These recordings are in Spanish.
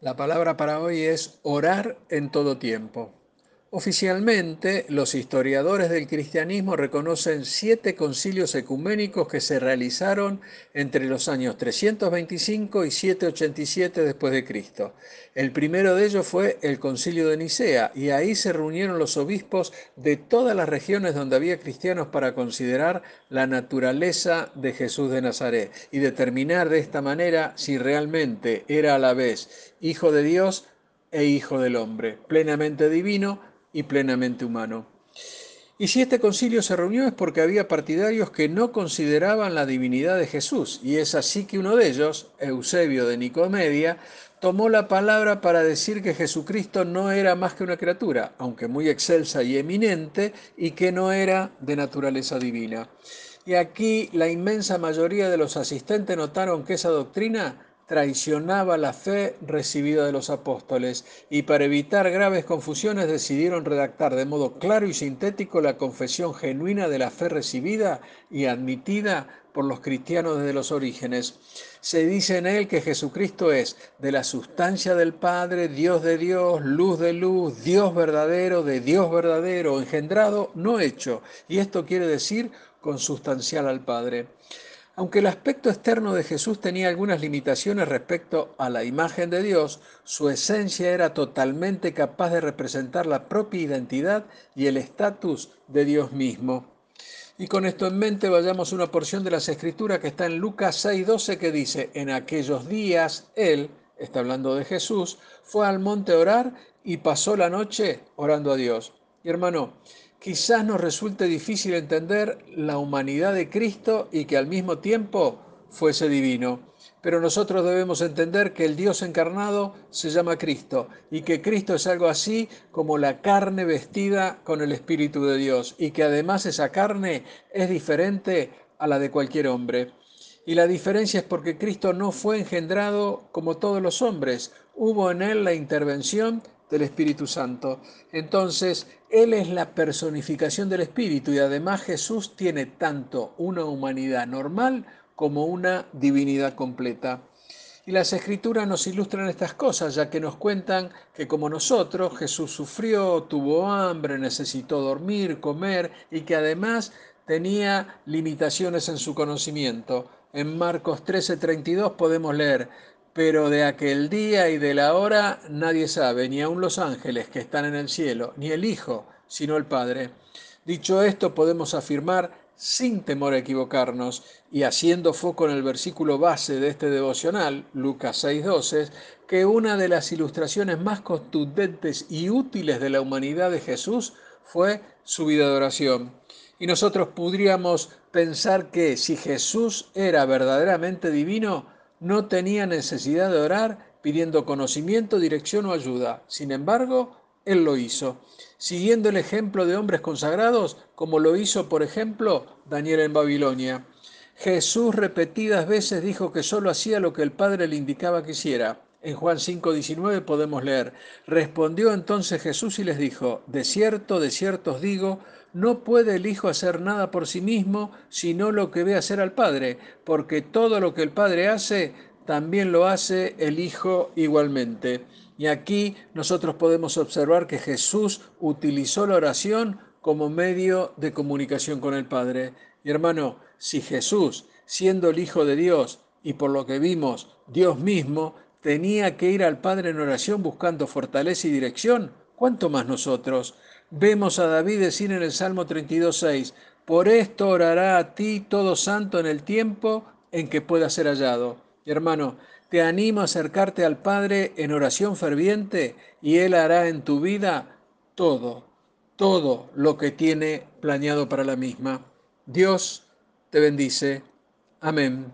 La palabra para hoy es orar en todo tiempo. Oficialmente, los historiadores del cristianismo reconocen siete concilios ecuménicos que se realizaron entre los años 325 y 787 después de Cristo. El primero de ellos fue el concilio de Nicea y ahí se reunieron los obispos de todas las regiones donde había cristianos para considerar la naturaleza de Jesús de Nazaret y determinar de esta manera si realmente era a la vez hijo de Dios e hijo del hombre, plenamente divino y plenamente humano. Y si este concilio se reunió es porque había partidarios que no consideraban la divinidad de Jesús, y es así que uno de ellos, Eusebio de Nicomedia, tomó la palabra para decir que Jesucristo no era más que una criatura, aunque muy excelsa y eminente, y que no era de naturaleza divina. Y aquí la inmensa mayoría de los asistentes notaron que esa doctrina traicionaba la fe recibida de los apóstoles y para evitar graves confusiones decidieron redactar de modo claro y sintético la confesión genuina de la fe recibida y admitida por los cristianos desde los orígenes. Se dice en él que Jesucristo es de la sustancia del Padre, Dios de Dios, luz de luz, Dios verdadero, de Dios verdadero, engendrado, no hecho. Y esto quiere decir consustancial al Padre. Aunque el aspecto externo de Jesús tenía algunas limitaciones respecto a la imagen de Dios, su esencia era totalmente capaz de representar la propia identidad y el estatus de Dios mismo. Y con esto en mente vayamos a una porción de las Escrituras que está en Lucas 6:12 que dice, en aquellos días Él, está hablando de Jesús, fue al monte a orar y pasó la noche orando a Dios. Y hermano, quizás nos resulte difícil entender la humanidad de Cristo y que al mismo tiempo fuese divino. Pero nosotros debemos entender que el Dios encarnado se llama Cristo y que Cristo es algo así como la carne vestida con el Espíritu de Dios y que además esa carne es diferente a la de cualquier hombre. Y la diferencia es porque Cristo no fue engendrado como todos los hombres. Hubo en él la intervención del Espíritu Santo. Entonces, Él es la personificación del Espíritu y además Jesús tiene tanto una humanidad normal como una divinidad completa. Y las escrituras nos ilustran estas cosas, ya que nos cuentan que como nosotros, Jesús sufrió, tuvo hambre, necesitó dormir, comer y que además tenía limitaciones en su conocimiento. En Marcos 13:32 podemos leer, pero de aquel día y de la hora nadie sabe, ni aun los ángeles que están en el cielo, ni el Hijo, sino el Padre. Dicho esto, podemos afirmar sin temor a equivocarnos y haciendo foco en el versículo base de este devocional, Lucas 6:12, que una de las ilustraciones más contundentes y útiles de la humanidad de Jesús fue su vida de oración. Y nosotros podríamos pensar que si Jesús era verdaderamente divino, no tenía necesidad de orar pidiendo conocimiento, dirección o ayuda. Sin embargo, él lo hizo, siguiendo el ejemplo de hombres consagrados, como lo hizo, por ejemplo, Daniel en Babilonia. Jesús repetidas veces dijo que solo hacía lo que el Padre le indicaba que hiciera. En Juan 5:19 podemos leer, respondió entonces Jesús y les dijo, de cierto, de cierto os digo, no puede el Hijo hacer nada por sí mismo, sino lo que ve hacer al Padre, porque todo lo que el Padre hace, también lo hace el Hijo igualmente. Y aquí nosotros podemos observar que Jesús utilizó la oración como medio de comunicación con el Padre. Y hermano, si Jesús, siendo el Hijo de Dios y por lo que vimos, Dios mismo, tenía que ir al Padre en oración buscando fortaleza y dirección, ¿cuánto más nosotros? Vemos a David decir en el Salmo 32.6, por esto orará a ti todo santo en el tiempo en que pueda ser hallado. Hermano, te animo a acercarte al Padre en oración ferviente y Él hará en tu vida todo, todo lo que tiene planeado para la misma. Dios te bendice. Amén.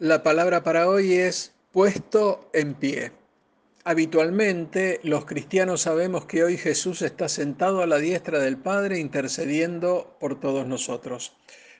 La palabra para hoy es puesto en pie. Habitualmente los cristianos sabemos que hoy Jesús está sentado a la diestra del Padre intercediendo por todos nosotros.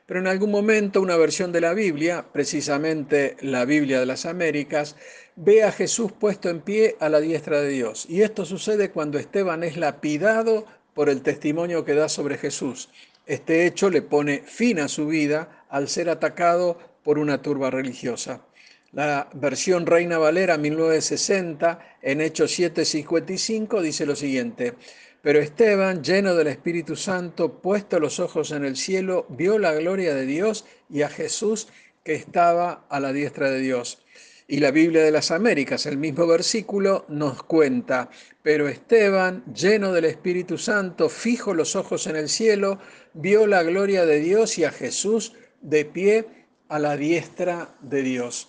Pero en algún momento una versión de la Biblia, precisamente la Biblia de las Américas, ve a Jesús puesto en pie a la diestra de Dios. Y esto sucede cuando Esteban es lapidado por el testimonio que da sobre Jesús. Este hecho le pone fin a su vida al ser atacado por una turba religiosa. La versión Reina Valera 1960 en Hechos 7:55 dice lo siguiente. Pero Esteban, lleno del Espíritu Santo, puesto los ojos en el cielo, vio la gloria de Dios y a Jesús que estaba a la diestra de Dios. Y la Biblia de las Américas, el mismo versículo, nos cuenta, pero Esteban, lleno del Espíritu Santo, fijo los ojos en el cielo, vio la gloria de Dios y a Jesús de pie a la diestra de Dios.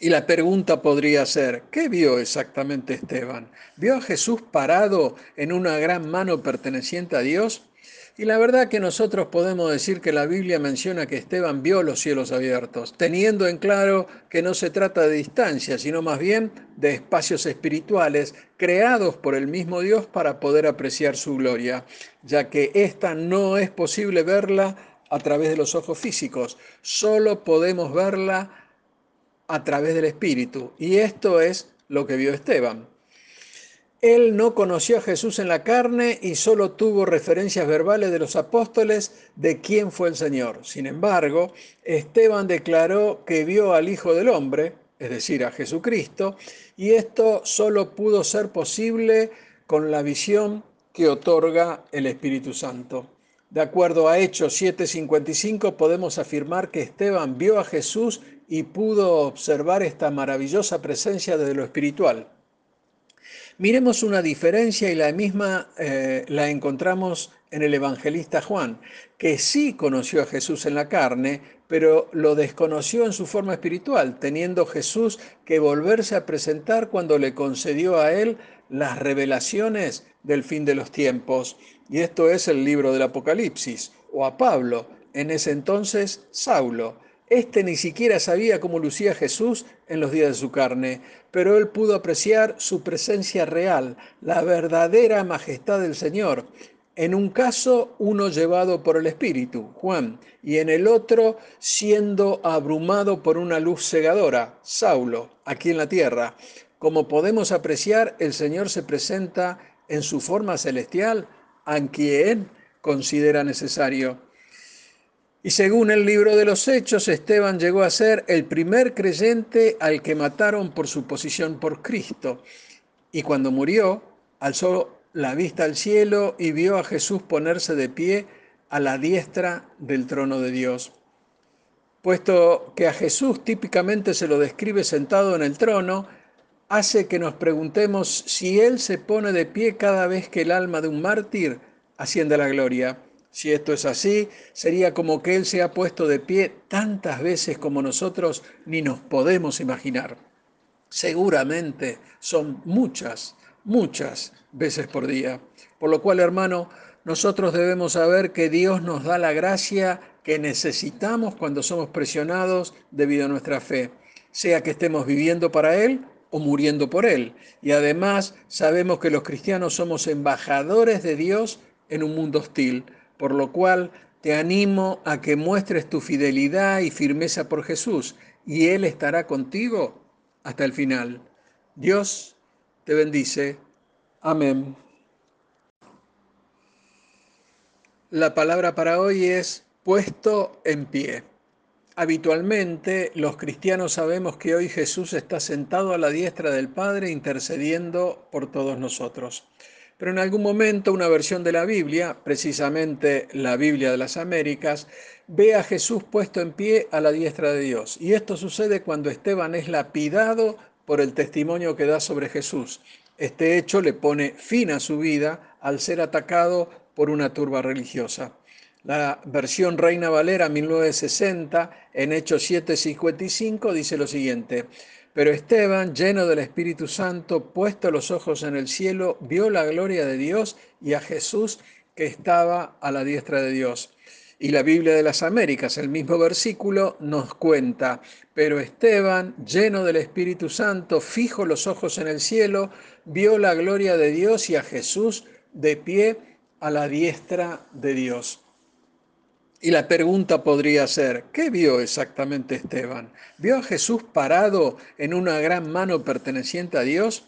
Y la pregunta podría ser, ¿qué vio exactamente Esteban? ¿Vio a Jesús parado en una gran mano perteneciente a Dios? Y la verdad que nosotros podemos decir que la Biblia menciona que Esteban vio los cielos abiertos, teniendo en claro que no se trata de distancia, sino más bien de espacios espirituales creados por el mismo Dios para poder apreciar su gloria, ya que esta no es posible verla a través de los ojos físicos, solo podemos verla a través del Espíritu. Y esto es lo que vio Esteban. Él no conoció a Jesús en la carne y solo tuvo referencias verbales de los apóstoles de quién fue el Señor. Sin embargo, Esteban declaró que vio al Hijo del Hombre, es decir, a Jesucristo, y esto solo pudo ser posible con la visión que otorga el Espíritu Santo. De acuerdo a Hechos 7:55 podemos afirmar que Esteban vio a Jesús y pudo observar esta maravillosa presencia desde lo espiritual. Miremos una diferencia y la misma eh, la encontramos en el evangelista Juan, que sí conoció a Jesús en la carne, pero lo desconoció en su forma espiritual, teniendo Jesús que volverse a presentar cuando le concedió a él las revelaciones del fin de los tiempos. Y esto es el libro del Apocalipsis, o a Pablo, en ese entonces Saulo. Este ni siquiera sabía cómo lucía Jesús en los días de su carne, pero él pudo apreciar su presencia real, la verdadera majestad del Señor. En un caso, uno llevado por el Espíritu, Juan, y en el otro, siendo abrumado por una luz cegadora, Saulo, aquí en la tierra. Como podemos apreciar, el Señor se presenta en su forma celestial a quien considera necesario. Y según el libro de los Hechos, Esteban llegó a ser el primer creyente al que mataron por su posición por Cristo. Y cuando murió, alzó la vista al cielo y vio a Jesús ponerse de pie a la diestra del trono de Dios. Puesto que a Jesús típicamente se lo describe sentado en el trono, hace que nos preguntemos si Él se pone de pie cada vez que el alma de un mártir asciende a la gloria. Si esto es así, sería como que Él se ha puesto de pie tantas veces como nosotros ni nos podemos imaginar. Seguramente son muchas, muchas veces por día. Por lo cual, hermano, nosotros debemos saber que Dios nos da la gracia que necesitamos cuando somos presionados debido a nuestra fe, sea que estemos viviendo para Él o muriendo por Él. Y además sabemos que los cristianos somos embajadores de Dios en un mundo hostil por lo cual te animo a que muestres tu fidelidad y firmeza por Jesús, y Él estará contigo hasta el final. Dios te bendice. Amén. La palabra para hoy es puesto en pie. Habitualmente los cristianos sabemos que hoy Jesús está sentado a la diestra del Padre intercediendo por todos nosotros. Pero en algún momento una versión de la Biblia, precisamente la Biblia de las Américas, ve a Jesús puesto en pie a la diestra de Dios. Y esto sucede cuando Esteban es lapidado por el testimonio que da sobre Jesús. Este hecho le pone fin a su vida al ser atacado por una turba religiosa. La versión Reina Valera 1960 en Hechos 7:55 dice lo siguiente: pero Esteban, lleno del Espíritu Santo, puesto los ojos en el cielo, vio la gloria de Dios y a Jesús que estaba a la diestra de Dios. Y la Biblia de las Américas, el mismo versículo, nos cuenta, pero Esteban, lleno del Espíritu Santo, fijo los ojos en el cielo, vio la gloria de Dios y a Jesús de pie a la diestra de Dios. Y la pregunta podría ser, ¿qué vio exactamente Esteban? ¿Vio a Jesús parado en una gran mano perteneciente a Dios?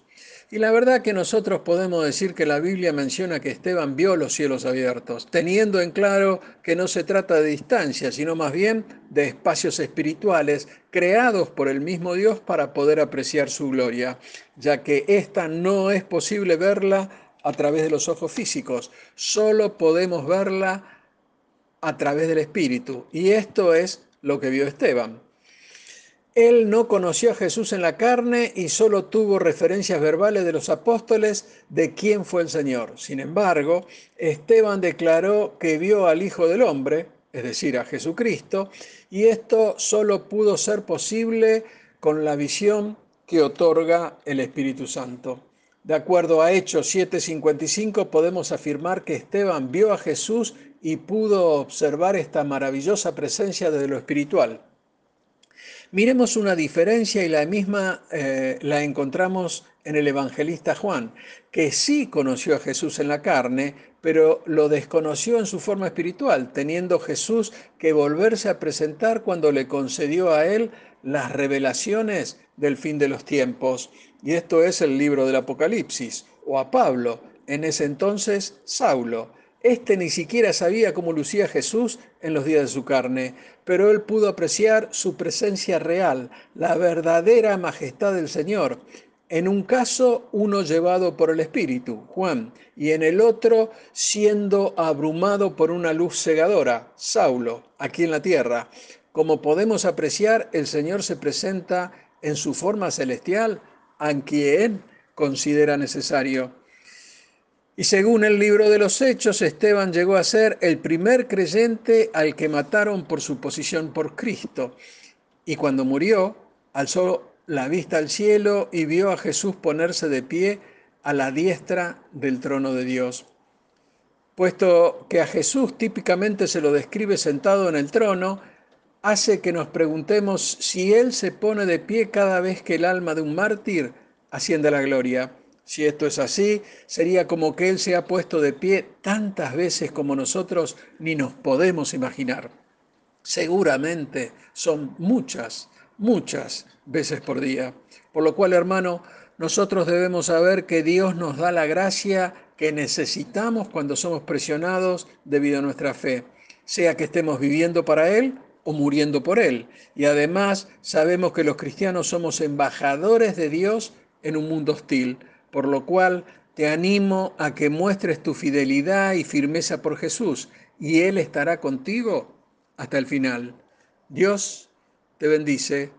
Y la verdad que nosotros podemos decir que la Biblia menciona que Esteban vio los cielos abiertos, teniendo en claro que no se trata de distancia, sino más bien de espacios espirituales creados por el mismo Dios para poder apreciar su gloria, ya que esta no es posible verla a través de los ojos físicos, solo podemos verla a través del Espíritu. Y esto es lo que vio Esteban. Él no conoció a Jesús en la carne y solo tuvo referencias verbales de los apóstoles de quién fue el Señor. Sin embargo, Esteban declaró que vio al Hijo del Hombre, es decir, a Jesucristo, y esto solo pudo ser posible con la visión que otorga el Espíritu Santo. De acuerdo a Hechos 7:55 podemos afirmar que Esteban vio a Jesús y pudo observar esta maravillosa presencia desde lo espiritual. Miremos una diferencia y la misma eh, la encontramos en el evangelista Juan, que sí conoció a Jesús en la carne, pero lo desconoció en su forma espiritual, teniendo Jesús que volverse a presentar cuando le concedió a él las revelaciones del fin de los tiempos. Y esto es el libro del Apocalipsis, o a Pablo, en ese entonces Saulo este ni siquiera sabía cómo lucía Jesús en los días de su carne, pero él pudo apreciar su presencia real, la verdadera majestad del Señor. En un caso, uno llevado por el Espíritu, Juan, y en el otro, siendo abrumado por una luz cegadora, Saulo, aquí en la tierra. Como podemos apreciar, el Señor se presenta en su forma celestial a quien considera necesario. Y según el libro de los Hechos, Esteban llegó a ser el primer creyente al que mataron por su posición por Cristo. Y cuando murió, alzó la vista al cielo y vio a Jesús ponerse de pie a la diestra del trono de Dios. Puesto que a Jesús típicamente se lo describe sentado en el trono, hace que nos preguntemos si Él se pone de pie cada vez que el alma de un mártir asciende a la gloria. Si esto es así, sería como que Él se ha puesto de pie tantas veces como nosotros ni nos podemos imaginar. Seguramente son muchas, muchas veces por día. Por lo cual, hermano, nosotros debemos saber que Dios nos da la gracia que necesitamos cuando somos presionados debido a nuestra fe, sea que estemos viviendo para Él o muriendo por Él. Y además sabemos que los cristianos somos embajadores de Dios en un mundo hostil por lo cual te animo a que muestres tu fidelidad y firmeza por Jesús, y Él estará contigo hasta el final. Dios te bendice.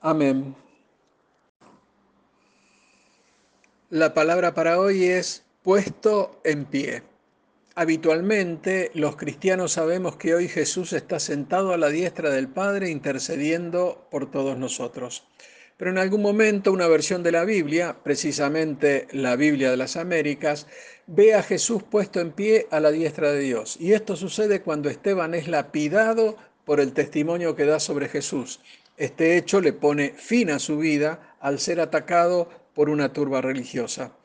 Amén. La palabra para hoy es puesto en pie. Habitualmente los cristianos sabemos que hoy Jesús está sentado a la diestra del Padre intercediendo por todos nosotros. Pero en algún momento una versión de la Biblia, precisamente la Biblia de las Américas, ve a Jesús puesto en pie a la diestra de Dios. Y esto sucede cuando Esteban es lapidado por el testimonio que da sobre Jesús. Este hecho le pone fin a su vida al ser atacado por una turba religiosa.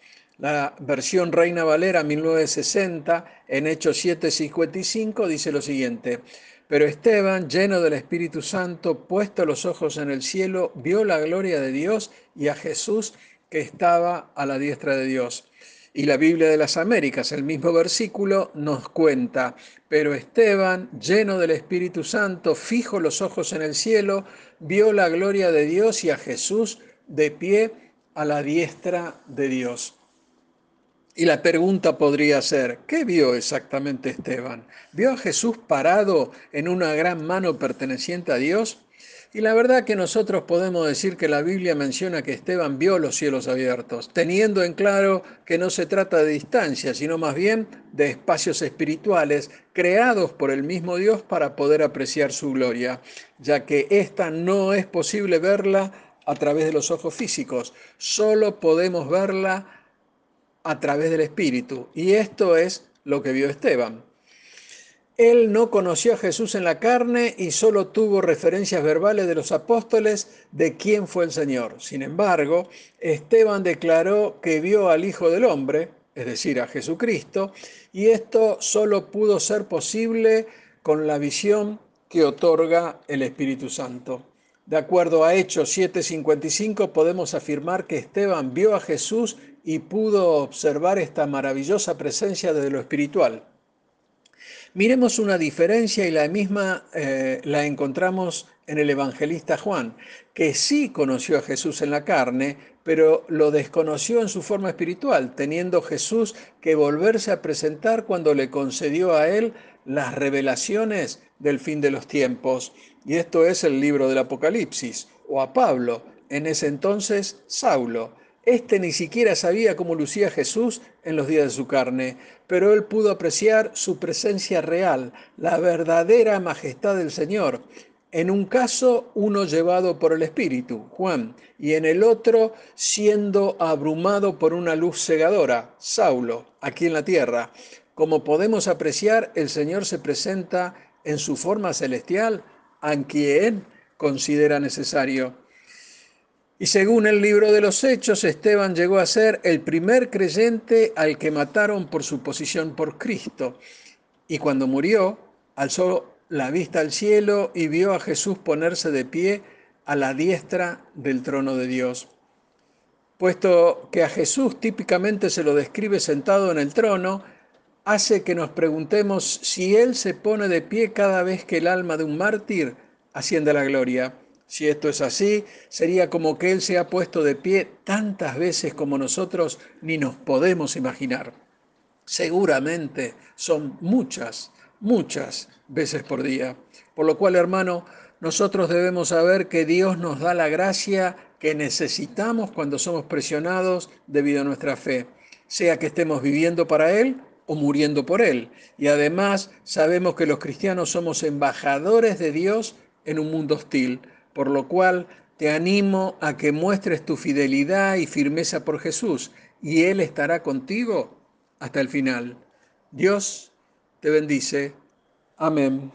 La versión Reina Valera 1960 en Hechos 7:55 dice lo siguiente: pero Esteban, lleno del Espíritu Santo, puesto los ojos en el cielo, vio la gloria de Dios y a Jesús que estaba a la diestra de Dios. Y la Biblia de las Américas, el mismo versículo, nos cuenta, pero Esteban, lleno del Espíritu Santo, fijo los ojos en el cielo, vio la gloria de Dios y a Jesús de pie a la diestra de Dios. Y la pregunta podría ser, ¿qué vio exactamente Esteban? ¿Vio a Jesús parado en una gran mano perteneciente a Dios? Y la verdad que nosotros podemos decir que la Biblia menciona que Esteban vio los cielos abiertos, teniendo en claro que no se trata de distancia, sino más bien de espacios espirituales creados por el mismo Dios para poder apreciar su gloria, ya que esta no es posible verla a través de los ojos físicos, solo podemos verla a través del Espíritu. Y esto es lo que vio Esteban. Él no conoció a Jesús en la carne y solo tuvo referencias verbales de los apóstoles de quién fue el Señor. Sin embargo, Esteban declaró que vio al Hijo del Hombre, es decir, a Jesucristo, y esto solo pudo ser posible con la visión que otorga el Espíritu Santo. De acuerdo a Hechos 7:55 podemos afirmar que Esteban vio a Jesús y pudo observar esta maravillosa presencia desde lo espiritual. Miremos una diferencia y la misma eh, la encontramos en el evangelista Juan, que sí conoció a Jesús en la carne, pero lo desconoció en su forma espiritual, teniendo Jesús que volverse a presentar cuando le concedió a él las revelaciones del fin de los tiempos. Y esto es el libro del Apocalipsis, o a Pablo, en ese entonces Saulo. Este ni siquiera sabía cómo lucía Jesús en los días de su carne, pero él pudo apreciar su presencia real, la verdadera majestad del Señor. En un caso, uno llevado por el Espíritu, Juan, y en el otro, siendo abrumado por una luz cegadora, Saulo, aquí en la tierra. Como podemos apreciar, el Señor se presenta en su forma celestial a quien considera necesario. Y según el libro de los Hechos, Esteban llegó a ser el primer creyente al que mataron por su posición por Cristo. Y cuando murió, alzó la vista al cielo y vio a Jesús ponerse de pie a la diestra del trono de Dios. Puesto que a Jesús típicamente se lo describe sentado en el trono, hace que nos preguntemos si Él se pone de pie cada vez que el alma de un mártir asciende a la gloria. Si esto es así, sería como que Él se ha puesto de pie tantas veces como nosotros ni nos podemos imaginar. Seguramente son muchas, muchas veces por día. Por lo cual, hermano, nosotros debemos saber que Dios nos da la gracia que necesitamos cuando somos presionados debido a nuestra fe, sea que estemos viviendo para Él o muriendo por Él. Y además sabemos que los cristianos somos embajadores de Dios en un mundo hostil por lo cual te animo a que muestres tu fidelidad y firmeza por Jesús, y Él estará contigo hasta el final. Dios te bendice. Amén.